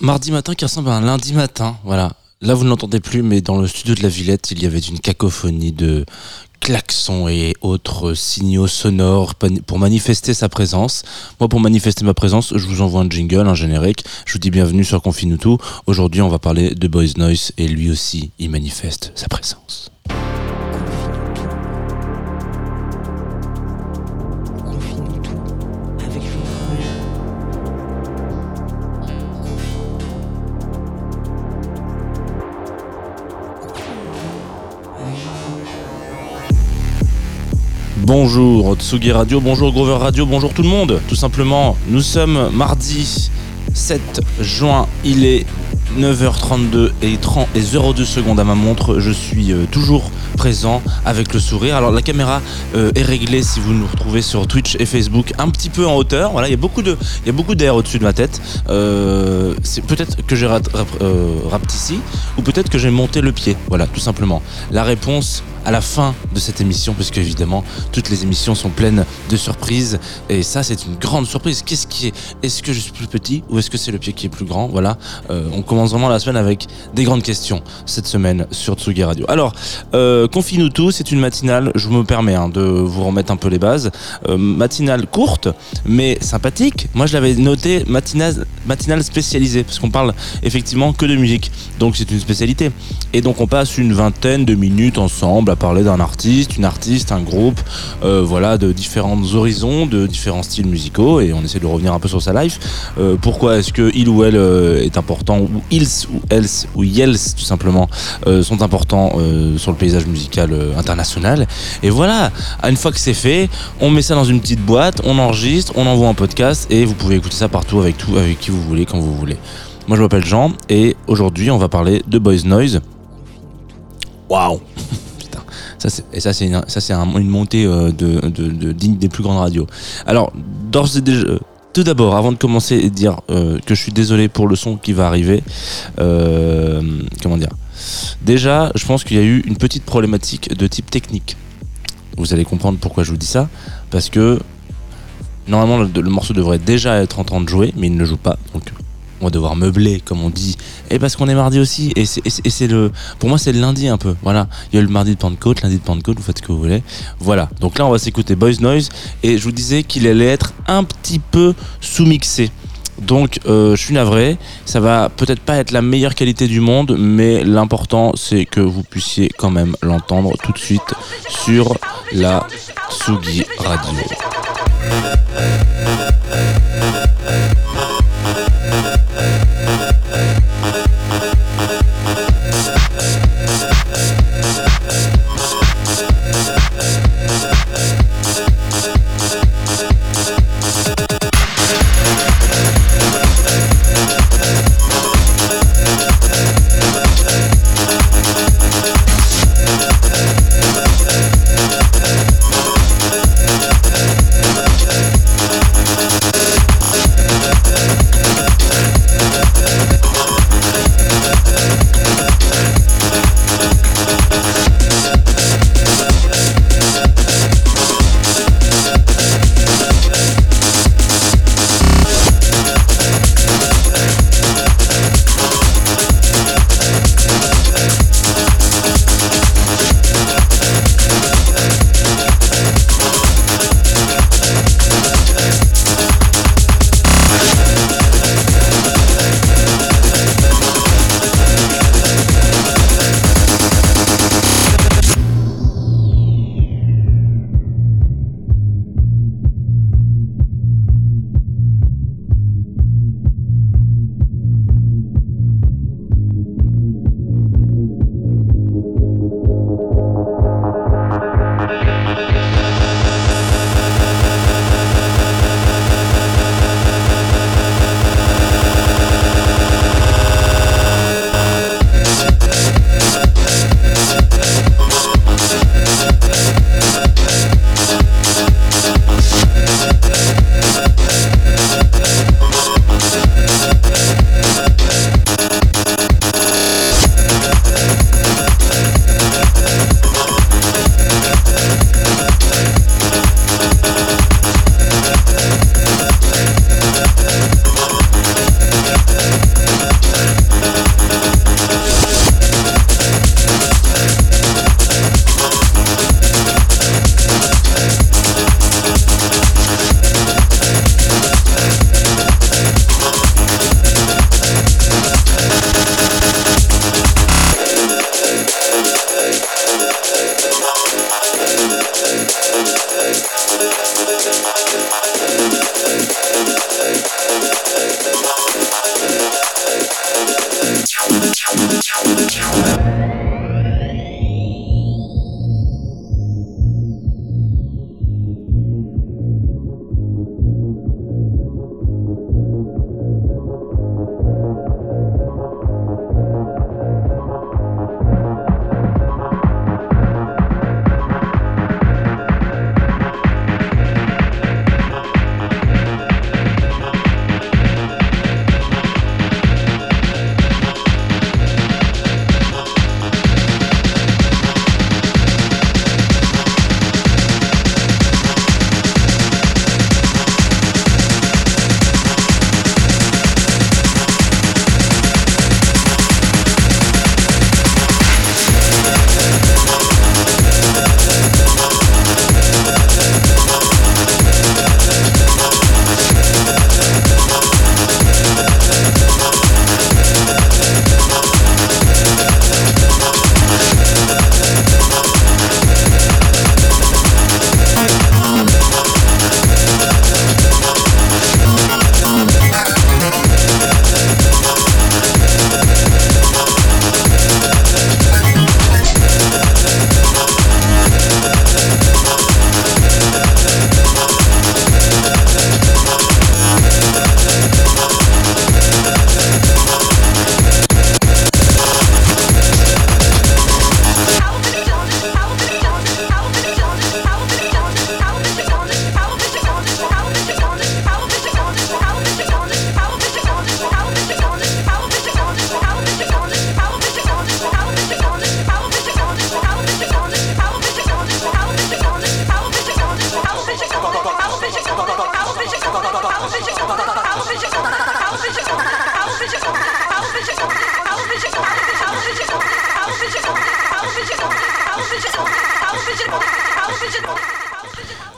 Mardi matin qui ressemble à un lundi matin, voilà. Là vous ne l'entendez plus, mais dans le studio de la Villette, il y avait une cacophonie de klaxons et autres signaux sonores pour manifester sa présence. Moi, pour manifester ma présence, je vous envoie un jingle, un générique. Je vous dis bienvenue sur Confine tout. Aujourd'hui, on va parler de Boys Noise et lui aussi, il manifeste sa présence. Bonjour Tsugi Radio, bonjour Grover Radio, bonjour tout le monde. Tout simplement, nous sommes mardi 7 juin, il est 9h32 et 30 et 02 secondes à ma montre. Je suis euh, toujours présent avec le sourire. Alors la caméra euh, est réglée si vous nous retrouvez sur Twitch et Facebook un petit peu en hauteur. Voilà, il y a beaucoup de il y a beaucoup d'air au-dessus de ma tête. Euh, c'est peut-être que j'ai rap, ici ou peut-être que j'ai monté le pied. Voilà, tout simplement. La réponse à la fin de cette émission, puisque évidemment toutes les émissions sont pleines de surprises et ça c'est une grande surprise. Qu'est-ce qui est Est-ce que je suis plus petit ou est-ce que c'est le pied qui est plus grand? Voilà, euh, on commence vraiment la semaine avec des grandes questions cette semaine sur Tsugi Radio. Alors, euh, confie-nous tout, c'est une matinale. Je me permets hein, de vous remettre un peu les bases. Euh, matinale courte mais sympathique. Moi je l'avais noté matinale, matinale spécialisée parce qu'on parle effectivement que de musique, donc c'est une spécialité. Et donc on passe une vingtaine de minutes ensemble parler d'un artiste, une artiste, un groupe, euh, voilà, de différents horizons, de différents styles musicaux, et on essaie de revenir un peu sur sa life. Euh, pourquoi est-ce que il ou elle euh, est important, ou ils ou else ou yels tout simplement sont importants sur le paysage musical international? Et voilà, une fois que c'est fait, on met ça dans une petite boîte, on enregistre, on envoie un podcast, et vous pouvez écouter ça partout avec tout, avec qui vous voulez, quand vous voulez. Moi je m'appelle Jean et aujourd'hui on va parler de Boys Noise. Waouh et ça, c'est une, une montée euh, digne des plus grandes radios. Alors, d'ores et déjà. Tout d'abord, avant de commencer et dire euh, que je suis désolé pour le son qui va arriver, euh, comment dire? Déjà, je pense qu'il y a eu une petite problématique de type technique. Vous allez comprendre pourquoi je vous dis ça, parce que normalement le, morceau devrait déjà être en train de jouer, mais il ne joue pas. On va devoir meubler, comme on dit. Et parce qu'on est mardi aussi. Et c'est le, pour moi, c'est le lundi un peu. Voilà. Il y a le mardi de Pentecôte, lundi de Pentecôte, vous faites ce que vous voulez. Voilà. Donc là, on va s'écouter Boys Noise. Et je vous disais qu'il allait être un petit peu sous-mixé. Donc euh, je suis navré, ça va peut-être pas être la meilleure qualité du monde, mais l'important c'est que vous puissiez quand même l'entendre tout de suite sur la Sugi Radio.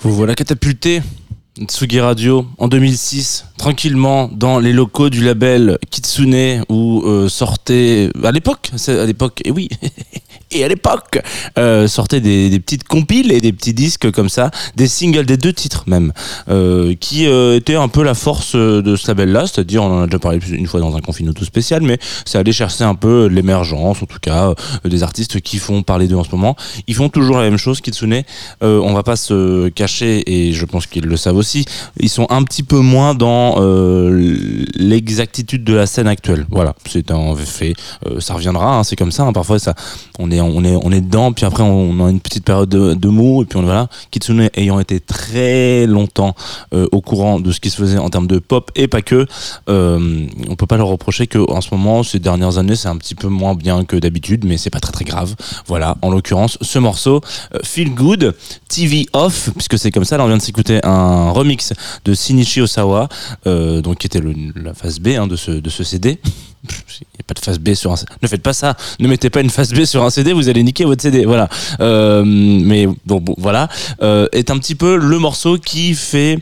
Vous voilà catapulté Tsugi Radio en 2006, tranquillement dans les locaux du label Kitsune où euh, sortait à l'époque, à l'époque, et oui, et à l'époque euh, sortaient des, petites compiles et des petits disques comme ça, des singles des deux titres même, euh, qui euh, étaient un peu la force de ce label-là, c'est-à-dire on en a déjà parlé une fois dans un confinement tout spécial, mais c'est aller chercher un peu l'émergence, en tout cas des artistes qui font parler d'eux en ce moment. Ils font toujours la même chose, Kitsune. On va pas se cacher et je pense qu'ils le savent aussi. Ils sont un petit peu moins dans l'exactitude de la scène actuelle. Voilà, c'est un fait. ça reviendra, hein, c'est comme ça. Hein, parfois ça, on est on est, on est dedans, puis après on a une petite période de, de mou, et puis on voilà. Kitsune ayant été très longtemps euh, au courant de ce qui se faisait en termes de pop et pas que, euh, on peut pas leur reprocher que en ce moment, ces dernières années, c'est un petit peu moins bien que d'habitude, mais c'est pas très très grave. Voilà, en l'occurrence, ce morceau, euh, Feel Good, TV Off, puisque c'est comme ça, là on vient de s'écouter un remix de Shinichi Osawa, euh, donc qui était la phase B hein, de, ce, de ce CD. Il n'y a pas de face B sur un CD. Ne faites pas ça. Ne mettez pas une face B sur un CD, vous allez niquer votre CD. Voilà. Euh, mais bon, voilà. Euh, est un petit peu le morceau qui fait,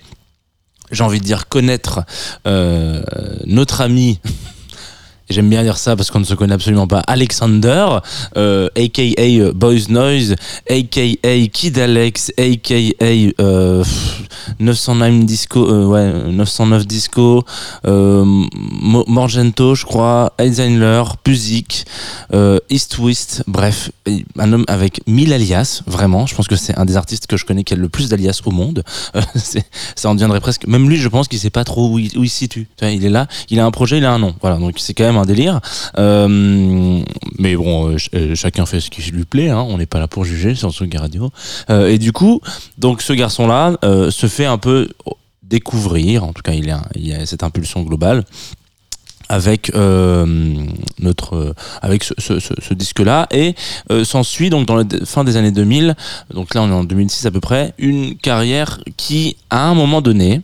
j'ai envie de dire, connaître euh, notre ami. J'aime bien dire ça parce qu'on ne se connaît absolument pas. Alexander, euh, aka Boys Noise, aka Kid Alex, aka euh, 909 Disco, euh, ouais, 909 Disco, euh, Morgento, je crois, Eisenler, Puzik, euh, East West, bref, un homme avec mille alias, vraiment. Je pense que c'est un des artistes que je connais qui a le plus d'alias au monde. Euh, ça en deviendrait presque. Même lui, je pense qu'il sait pas trop où il, où il se situe. Il est là, il a un projet, il a un nom. Voilà, donc c'est quand même un délire. Euh, mais bon, euh, euh, chacun fait ce qui lui plaît. Hein. On n'est pas là pour juger sur Tsugi Radio. Et du coup, donc ce garçon-là se fait un peu découvrir. En tout cas, il a, a cette impulsion globale avec notre avec ce, ce, ce disque là et euh, s'ensuit donc dans la fin des années 2000 donc là on est en 2006 à peu près une carrière qui à un moment donné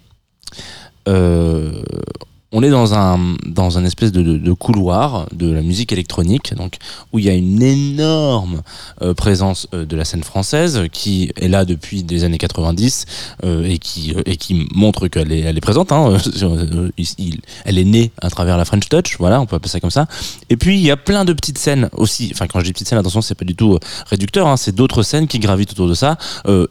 on est dans un dans un espèce de, de, de, couloir de la musique électronique, donc où il y a une énorme euh, présence euh, de la scène française qui est là depuis des années 90 euh, et qui et qui montre qu'elle est elle est présente. Hein, il, elle est née à travers la French Touch, voilà, on peut appeler ça comme ça. Et puis il y a plein de petites scènes aussi. Enfin, quand je dis petites scènes, attention, c'est pas du tout réducteur. Hein, c'est d'autres scènes qui gravitent autour de ça.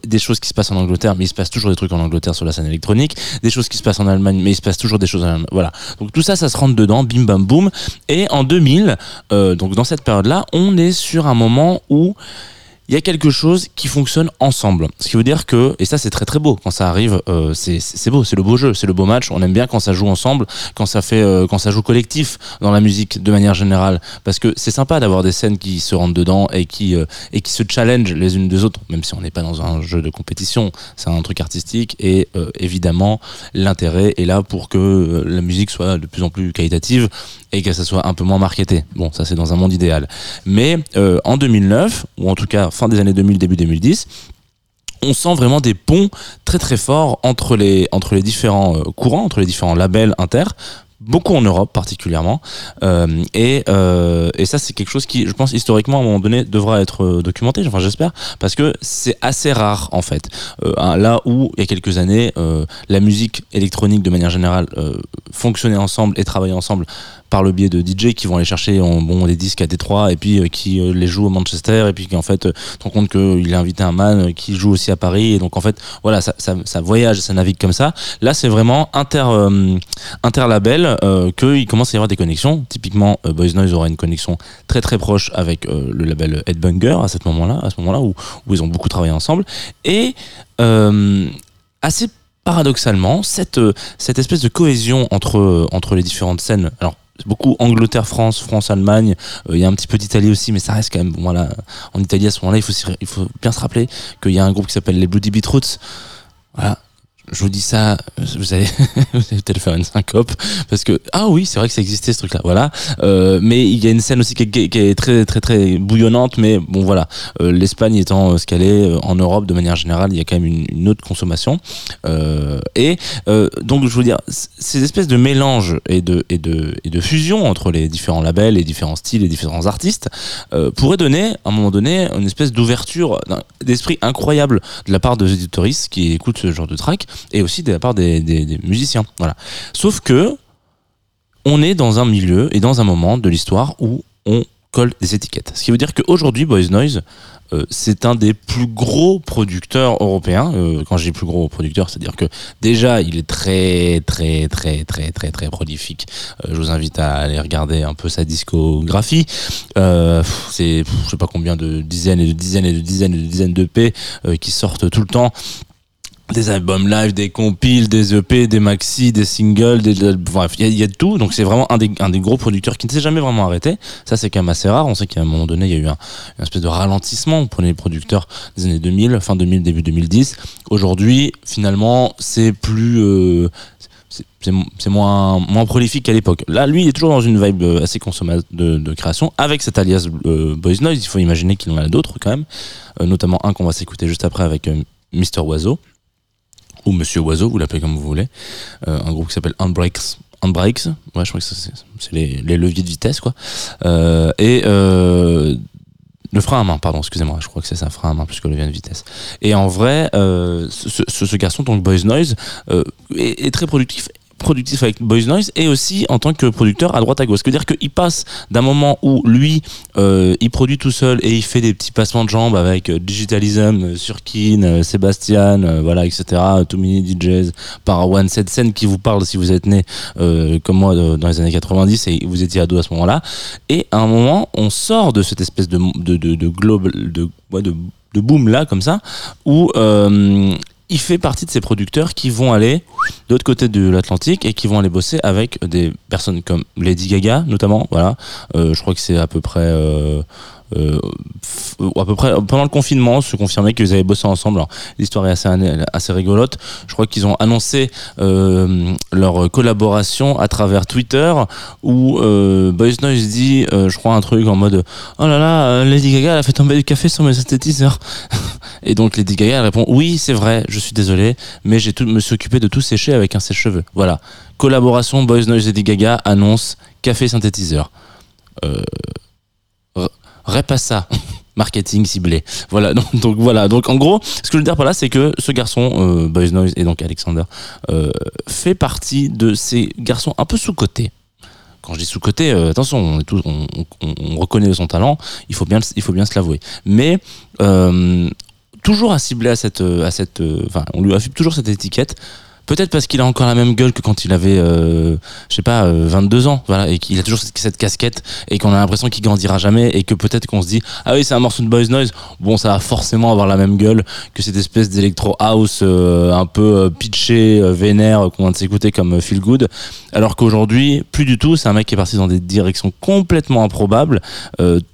des choses qui se passent en Angleterre, mais il se passe toujours des trucs en Angleterre sur la scène électronique. Des choses qui se passent en Allemagne, mais il se passe toujours des choses en Allemagne. Donc tout ça, ça se rentre dedans, bim bam boum. Et en 2000, euh, donc dans cette période-là, on est sur un moment où il y a quelque chose qui fonctionne ensemble. Ce qui veut dire que, et ça c'est très très beau quand ça arrive, euh, c'est beau, c'est le beau jeu, c'est le beau match. On aime bien quand ça joue ensemble, quand ça fait, euh, quand ça joue collectif dans la musique de manière générale, parce que c'est sympa d'avoir des scènes qui se rentrent dedans et qui euh, et qui se challenge les unes des autres, même si on n'est pas dans un jeu de compétition, c'est un truc artistique et euh, évidemment l'intérêt est là pour que la musique soit de plus en plus qualitative et que ça soit un peu moins marketé. Bon, ça c'est dans un monde idéal. Mais en 2009, ou en tout cas fin des années 2000, début 2010, on sent vraiment des ponts très très forts entre les, entre les différents euh, courants, entre les différents labels inter, beaucoup en Europe particulièrement euh, et, euh, et ça c'est quelque chose qui je pense historiquement à un moment donné devra être documenté enfin j'espère parce que c'est assez rare en fait. Là où il y a quelques années la musique électronique de manière générale fonctionnait ensemble et travaillait ensemble par le biais de DJ qui vont aller chercher en, bon des disques à Détroit et puis euh, qui euh, les jouent au Manchester et puis qui en fait euh, te rend compte qu'il a invité un man qui joue aussi à Paris et donc en fait voilà ça, ça, voyage ça navigue comme ça. Là c'est vraiment inter interlabel euh, qu'il commence à y avoir des connexions. Typiquement euh, Boys Noise aura une connexion très très proche avec euh, le label Headbanger à ce moment là à ce moment là où, où ils ont beaucoup travaillé ensemble. Et assez paradoxalement cette cette espèce de cohésion entre entre les différentes scènes alors beaucoup Angleterre, France, France, Allemagne. Il euh, y a un petit peu d'Italie aussi, mais ça reste quand même. Bon, voilà, en Italie à ce moment-là, il faut, il faut bien se rappeler qu'il y a un groupe qui s'appelle les Bloody Beetroots. Voilà. Je vous dis ça, vous allez, peut-être faire une syncope parce que ah oui, c'est vrai que ça existait ce truc-là, voilà. Euh, mais il y a une scène aussi qui est, très très très bouillonnante, mais bon voilà, euh, l'Espagne étant ce qu'elle est en Europe de manière générale, il y a quand même une, une autre consommation. Euh, et donc je veux dire, ces espèces de mélange et de et de et de fusion entre les différents labels, les différents styles, les différents artistes pourraient donner à un moment donné une espèce d'ouverture d'esprit incroyable de la part des éditoristes qui écoutent ce genre de track et aussi de la part des, musiciens. Voilà. Sauf que on est dans un milieu et dans un moment de l'histoire où on colle des étiquettes. Ce qui veut dire qu'aujourd'hui, Boys Noise, euh, c'est un des plus gros producteurs européens. Euh, quand je dis plus gros producteur, c'est-à-dire que déjà, il est très, très, très, très, très, très prolifique. Euh, je vous invite à aller regarder un peu sa discographie. c'est, je sais pas combien de dizaines et de dizaines et de dizaines et de dizaines de P qui sortent tout le temps des albums live, des compiles, des EP, des maxi, des singles, des, bref, il y, a de tout. Donc c'est vraiment un des, un des gros producteurs qui ne s'est jamais vraiment arrêté. Ça c'est quand même assez rare. On sait qu'à un moment donné il y a eu un, une espèce de ralentissement. Prenez les producteurs des années 2000, fin 2000, début 2010. Aujourd'hui, finalement, c'est plus euh, c'est moins moins prolifique qu'à l'époque. Là, lui, il est toujours dans une vibe euh, assez consommateur de, de, création, avec cet alias euh, Boys Noise. Il faut imaginer qu'il en a d'autres quand même, euh, notamment un qu'on va s'écouter juste après avec Mister Oiseau ou Monsieur Oiseau, vous l'appelez comme vous voulez, euh, un groupe qui s'appelle Unbreaks. Unbreaks, ouais, je crois que c'est les, leviers de vitesse, quoi. Euh, et euh, le frein à main, pardon, excusez-moi, je crois que c'est ça, frein à main plus que le levier de vitesse. Et en vrai, ce, garçon, donc Boys Noise, est, très productif productif avec Boys Noise et aussi en tant que producteur à droite à gauche. C'est-à-dire qu'il passe d'un moment où lui, euh, il produit tout seul et il fait des petits passements de jambes avec euh, Digitalism, euh, Surkin, Sébastien, voilà, etc. Too Many DJs, par One, cette scène qui vous parle si vous êtes né comme moi dans les années 90 et vous étiez ado à ce moment-là. Et à un moment, on sort de cette espèce de, de, de, globe, de, de de boom là comme ça où il fait partie de ces producteurs qui vont aller de l'autre côté de l'Atlantique et qui vont aller bosser avec des personnes comme Lady Gaga notamment voilà. Euh, je crois que c'est à peu près euh, euh, à peu près pendant le confinement se confirmait qu'ils avaient bossé ensemble. L'histoire est assez assez rigolote. Je crois qu'ils ont annoncé euh, leur collaboration à travers Twitter où euh, Boys Noise dit euh, je crois un truc en mode oh là là Lady Gaga a fait tomber du café sur mes synthétiseurs et donc Lady Gaga répond oui c'est vrai je suis désolé mais j'ai tout me suis occupé de tout sécher avec un sèche-cheveux voilà. Collaboration Boys Noise Lady Gaga annonce café synthétiseur. Euh, Repassa marketing ciblé. Voilà, donc, voilà. Donc en gros, ce que je veux dire par là, c'est que ce garçon, euh, Boys Noise et donc Alexander, euh, fait partie de ces garçons un peu sous-cotés. Quand je dis sous-coté, euh, attention, on, reconnaît son talent, il faut bien, il faut bien se l'avouer. Mais toujours à cibler à cette, à cette, enfin, on lui affiche toujours cette étiquette Peut-être parce qu'il a encore la même gueule que quand il avait, euh, je sais pas, 22 euh, ans, voilà, et qu'il a toujours cette, casquette et qu'on a l'impression qu'il grandira jamais et que peut-être qu'on se dit, ah oui, c'est un morceau de Boys Noise, bon, ça va forcément avoir la même gueule que cette espèce d'électro house euh, un peu euh, pitché, vénère qu'on vient de s'écouter comme Feel Good, alors qu'aujourd'hui, plus du tout, c'est un mec qui est parti dans des directions complètement improbables,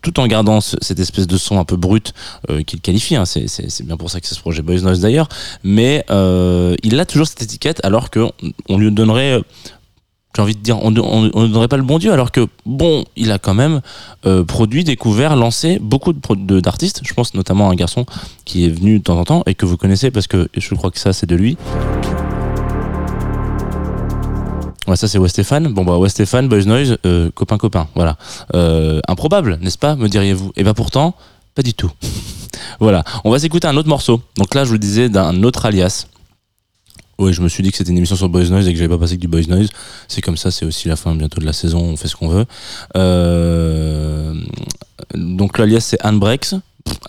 tout en gardant ce, cette espèce de son un peu brut qu'il qualifie, hein, c'est bien pour ça que c'est ce projet Boys Noise d'ailleurs, mais il a toujours cette étiquette alors que on lui donnerait euh, j'ai envie de dire, on ne donnerait pas le bon Dieu, alors que, bon, il a quand même euh, produit, découvert, lancé beaucoup d'artistes. Je pense notamment à un garçon qui est venu de temps en temps et que vous connaissez parce que je crois que ça, c'est de lui. Ouais, ça c'est Westéphane. Bon bah Westéphane, Boys Noise, euh, copain copain, voilà. Improbable, n'est-ce pas, me diriez-vous? Et bah pourtant, pas du tout. voilà, on va s'écouter un autre morceau. Donc là, je vous le disais, d'un autre alias. Oui, je me suis dit que c'était une émission sur Boys Noise et que j'avais pas passé que du Boys Noise. C'est comme ça, c'est aussi la fin bientôt de la saison, on fait ce qu'on veut. Euh, donc l'alias c'est Anne Breaks.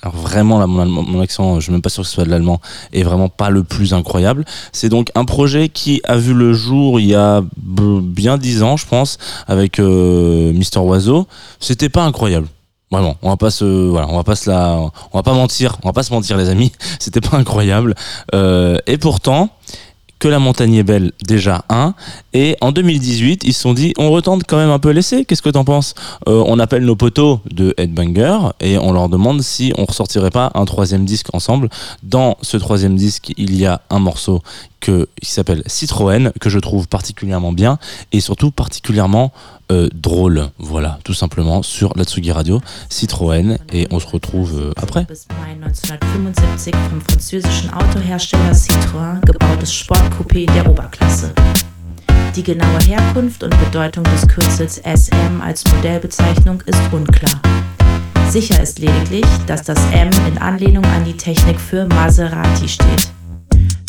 Alors vraiment, là, mon, mon, accent, je suis même pas sûr que ce soit de l'allemand, est vraiment pas le plus incroyable. C'est donc un projet qui a vu le jour il y a bien dix ans, je pense, avec euh, Mister Oiseau. C'était pas incroyable. Vraiment, on va pas se, voilà, on va pas se la, on va pas mentir, on va pas se mentir les amis. C'était pas incroyable. Euh, et pourtant, que la montagne est belle, déjà un. Et en 2018, ils se sont dit, on retente quand même un peu l'essai. Qu'est-ce que t'en penses? Euh, On appelle nos potos de Headbanger et on leur demande si on ressortirait pas un troisième disque ensemble. Dans ce troisième disque, il y a un morceau que, qui s'appelle Citroën, que je trouve particulièrement bien et surtout particulièrement euh, drôle. Voilà, tout simplement sur la Tsugi Radio, Citroën. Et on se retrouve euh, après. Bis Mai 1975 vom französischen Autohersteller Citroën gebautes Sportcoupé der Oberklasse. Die genaue Herkunft und Bedeutung des Kürzels SM als Modellbezeichnung ist unklar. Sicher ist lediglich, dass das M in Anlehnung an die Technik für Maserati steht.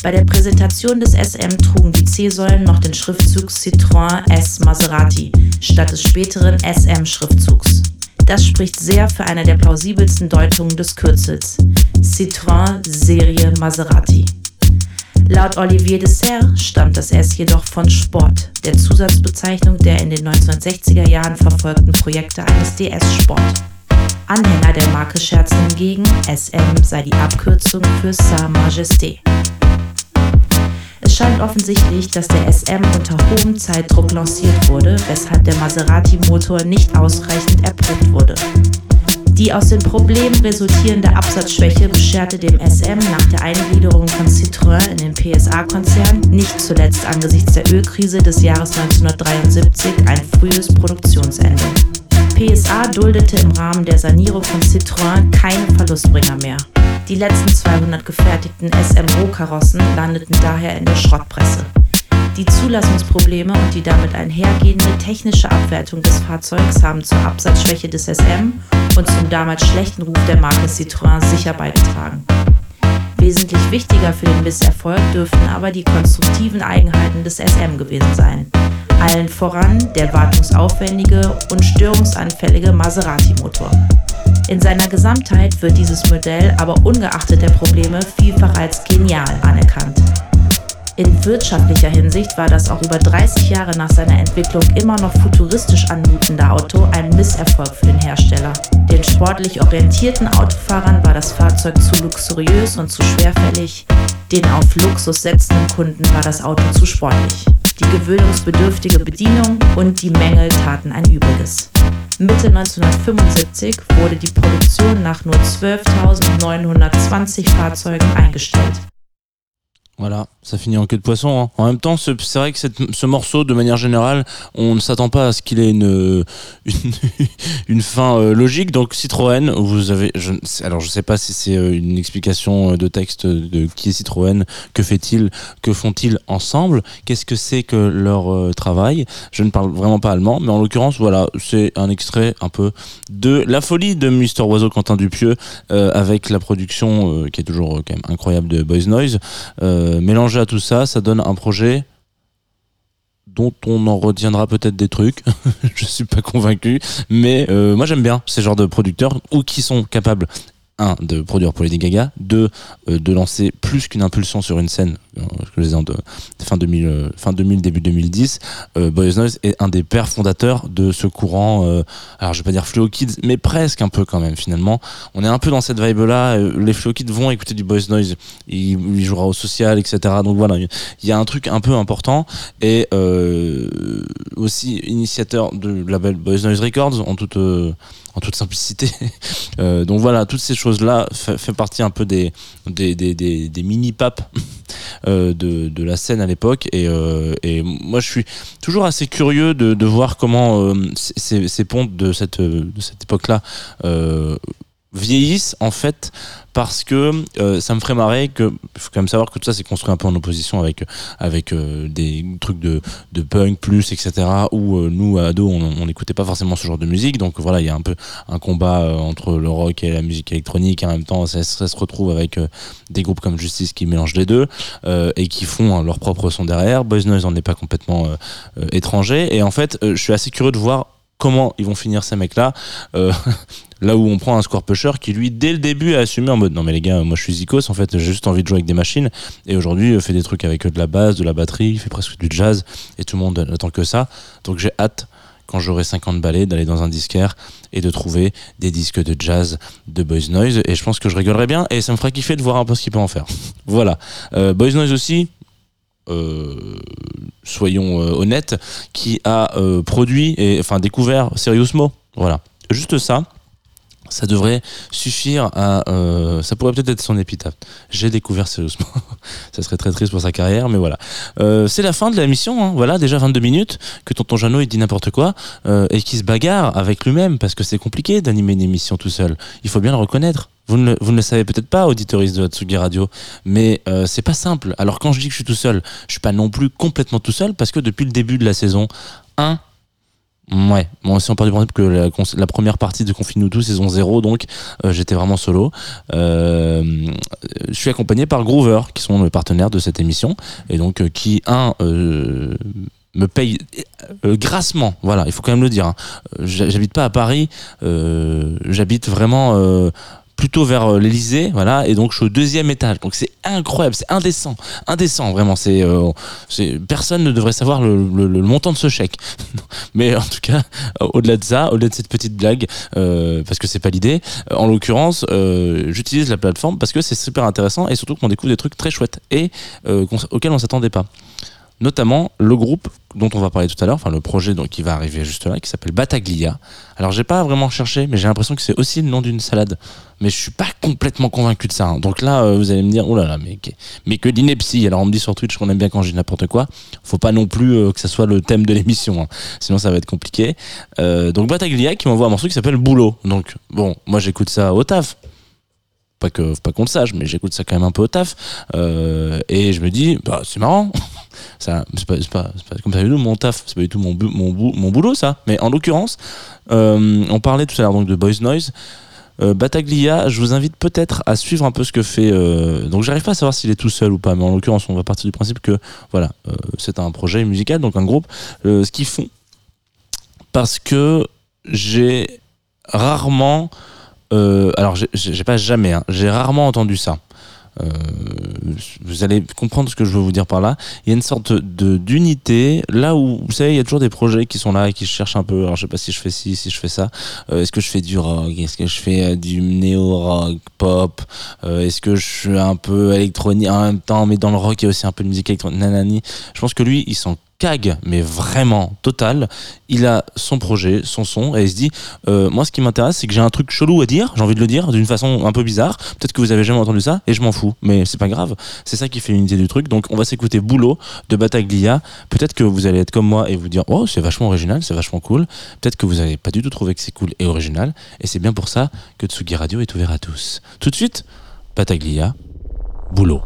Bei der Präsentation des SM trugen die C-Säulen noch den Schriftzug Citroën S Maserati statt des späteren SM-Schriftzugs. Das spricht sehr für eine der plausibelsten Deutungen des Kürzels. Citroën Serie Maserati. Laut Olivier Dessert stammt das S jedoch von Sport, der Zusatzbezeichnung der in den 1960er Jahren verfolgten Projekte eines DS Sport. Anhänger der Marke scherzen hingegen, SM sei die Abkürzung für Sa Majesté. Scheint offensichtlich, dass der SM unter hohem Zeitdruck lanciert wurde, weshalb der Maserati-Motor nicht ausreichend erprobt wurde. Die aus den Problemen resultierende Absatzschwäche bescherte dem SM nach der Eingliederung von Citroën in den PSA-Konzern, nicht zuletzt angesichts der Ölkrise des Jahres 1973, ein frühes Produktionsende. PSA duldete im Rahmen der Sanierung von Citroën keine Verlustbringer mehr. Die letzten 200 gefertigten SM-Rohkarossen landeten daher in der Schrottpresse. Die Zulassungsprobleme und die damit einhergehende technische Abwertung des Fahrzeugs haben zur Absatzschwäche des SM und zum damals schlechten Ruf der Marke Citroën sicher beigetragen. Wesentlich wichtiger für den Misserfolg dürften aber die konstruktiven Eigenheiten des SM gewesen sein. Allen voran der wartungsaufwendige und störungsanfällige Maserati-Motor. In seiner Gesamtheit wird dieses Modell aber ungeachtet der Probleme vielfach als genial anerkannt. In wirtschaftlicher Hinsicht war das auch über 30 Jahre nach seiner Entwicklung immer noch futuristisch anmutende Auto ein Misserfolg für den Hersteller. Den sportlich orientierten Autofahrern war das Fahrzeug zu luxuriös und zu schwerfällig, den auf Luxus setzenden Kunden war das Auto zu sportlich. Die gewöhnungsbedürftige Bedienung und die Mängel taten ein Übriges. Mitte 1975 wurde die Produktion nach nur 12.920 Fahrzeugen eingestellt. Voilà, ça finit en queue de poisson. hein. En même temps, ce- c'est vrai que ce morceau, de manière générale, on ne s'attend pas à ce qu'il ait une, une, une fin euh, logique. Donc Citroën, vous avez, je, ne sais- alors je sais pas si c'est euh, une explication euh, de texte de qui est Citroën, que fait-il, que font-ils ensemble, qu'est-ce que c'est que leur travail? Je ne parle vraiment pas allemand, mais en l'occurrence, voilà, c'est un extrait un peu de la folie de Mister Oiseau Quentin Dupieux euh, avec la production qui est toujours quand même incroyable de Boys Noise. Euh, mélangé à tout ça, ça donne un projet dont on en retiendra peut-être des trucs. je suis pas convaincu, mais euh, moi j'aime bien ces genres de producteurs ou qui sont capables un de produire pour Lady Gaga, deux euh, de lancer plus qu'une impulsion sur une scène. euh, que les de fin 2000, euh, fin 2000 début 2010, euh, Boys Noise est un des pères fondateurs de ce courant. alors je vais pas dire Fluo Kids, mais presque un peu quand même finalement. On est un peu dans cette vibe là. les Fluo Kids vont écouter du Boys Noise, il, il jouera au social, etc. Donc voilà, il y a un truc un peu important et aussi initiateur du label Boys Noise Records en toute en toute simplicité. Euh, donc voilà, toutes ces choses-là fait, partie un peu des, des, mini-papes euh, de, de la scène à l'époque. Et, euh, et moi, je suis toujours assez curieux de, de voir comment ces, ces pontes de cette, de cette époque-là vieillissent en fait parce que euh, ça me ferait marrer que faut quand même savoir que tout ça c'est construit un peu en opposition avec avec euh, des trucs de, de punk plus etc où euh, nous ados on on n'écoutait pas forcément ce genre de musique. Donc voilà il y a un peu un combat euh, entre le rock et la musique électronique en même temps ça, se retrouve avec des groupes comme Justice qui mélangent les deux et qui font hein, leur propre son derrière. Boys Noise en est pas complètement étranger. Et en fait je suis assez curieux de voir comment ils vont finir ces mecs là Là où on prend un score pusher qui lui dès le début a assumé en mode non mais les gars moi je suis zikos en fait j'ai juste envie de jouer avec des machines. Et aujourd'hui euh, fait des trucs avec euh, de la basse, de la batterie, il fait presque du jazz et tout le monde n'attend que ça. Donc j'ai hâte quand j'aurai 50 balais d'aller dans un disquaire et de trouver des disques de jazz de Boys Noise. Et je pense que je rigolerai bien et ça me ferait kiffer de voir un peu ce qu'il peut en faire. Voilà. Euh, Boys Noise aussi soyons honnêtes, qui a produit et enfin découvert Serious Mo. Voilà, juste ça ça devrait suffire à. Euh, ça pourrait peut-être être son épitaphe. J'ai découvert sérieusement. ça serait très triste pour sa carrière, mais voilà. Euh, c'est la fin de la mission. Hein. Voilà, déjà 22 minutes que Tonton Jeannot il dit n'importe quoi euh, et qui se bagarre avec lui-même parce que c'est compliqué d'animer une émission tout seul. Il faut bien le reconnaître. Vous ne, vous ne le savez peut-être pas, auditoristes de Hatsugi Radio, mais c'est pas simple. Alors quand je dis que je suis tout seul, je suis pas non plus complètement tout seul parce que depuis le début de la saison 1, Ouais, moi aussi on part du principe que la, première partie de Confine nous tous, saison 0, donc euh, j'étais vraiment solo. Euh, je suis accompagné par Groover, qui sont les partenaires de cette émission, et donc euh, qui, un, me paye grassement, voilà, il faut quand même le dire. Hein. J'habite pas à Paris, j'habite vraiment plutôt vers euh, l'Elysée, voilà, et donc je suis au deuxième étage. Donc c'est incroyable, c'est indécent, indécent vraiment. C'est, euh, personne ne devrait savoir le, montant de ce chèque. Mais en tout cas, au-delà de ça, au-delà de cette petite blague, euh, parce que c'est pas l'idée. En l'occurrence, j'utilise la plateforme parce que c'est super intéressant et surtout qu'on découvre des trucs très chouettes et auxquels on s'attendait pas notamment le groupe dont on va parler tout à l'heure, enfin le projet donc, qui va arriver juste là, qui s'appelle Bataglia. Alors j'ai pas vraiment cherché, mais j'ai l'impression que c'est aussi le nom d'une salade. Mais je suis pas complètement convaincu de ça. Hein. Donc là, euh, vous allez me dire, oh là là, mais, que d'ineptie. Alors on me dit sur Twitch qu'on aime bien quand dis n'importe quoi. Faut pas non plus euh, que ça soit le thème de l'émission, hein. sinon ça va être compliqué. Euh, donc Bataglia qui m'envoie un morceau qui s'appelle Boulot. Donc bon, moi j'écoute ça au taf pas que pas qu'on le sache mais j'écoute ça quand même un peu au taf euh, et je me dis bah c'est marrant ça c'est pas, pas, pas, comme ça du tout mon taf c'est pas du tout mon, mon, mon boulot ça mais en l'occurrence euh, on parlait tout à l'heure donc de Boys Noise euh, Bataglia, je vous invite peut-être à suivre un peu ce que fait. Donc, j'arrive pas à savoir s'il est tout seul ou pas, mais en l'occurrence, on va partir du principe que voilà, c'est un projet musical, donc un groupe. ce qu'ils font, parce que j'ai rarement euh, alors, j'ai pas jamais, hein, j'ai rarement entendu ça. Euh, vous allez comprendre ce que je veux vous dire par là. Il y a une sorte de d'unité là où vous savez il y a toujours des projets qui sont là et qui cherchent un peu. Alors je sais pas si je fais ci, si je fais ça. Euh, est-ce que je fais du rock? Est-ce que je fais du néo rock pop Est-ce que je suis un peu électronique en même temps Mais dans le rock il y a aussi un peu de musique électronique. Nanani. Je pense que lui il s'en cag, mais vraiment total. Il a son projet, son son, et il se dit euh, Moi, ce qui m'intéresse, c'est que j'ai un truc chelou à dire, j'ai envie de le dire d'une façon un peu bizarre. Peut-être que vous avez jamais entendu ça, et je m'en fous, mais c'est pas grave. C'est ça qui fait l'unité du truc. Donc, on va s'écouter Boulot de Bataglia. Peut-être que vous allez être comme moi et vous dire Oh, c'est vachement original, c'est vachement cool. Peut-être que vous n'avez pas du tout trouvé que c'est cool et original, et c'est bien pour ça que Tsugi Radio est ouvert à tous. Tout de suite, Bataglia, Boulot.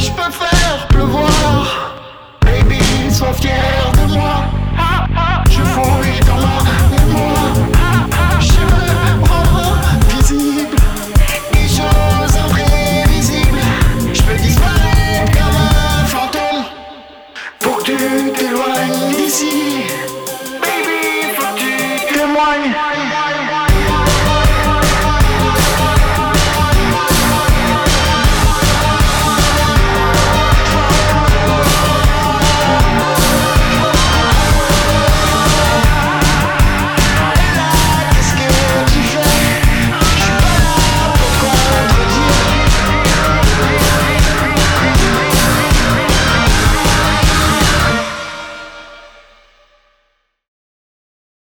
Fish Buffet.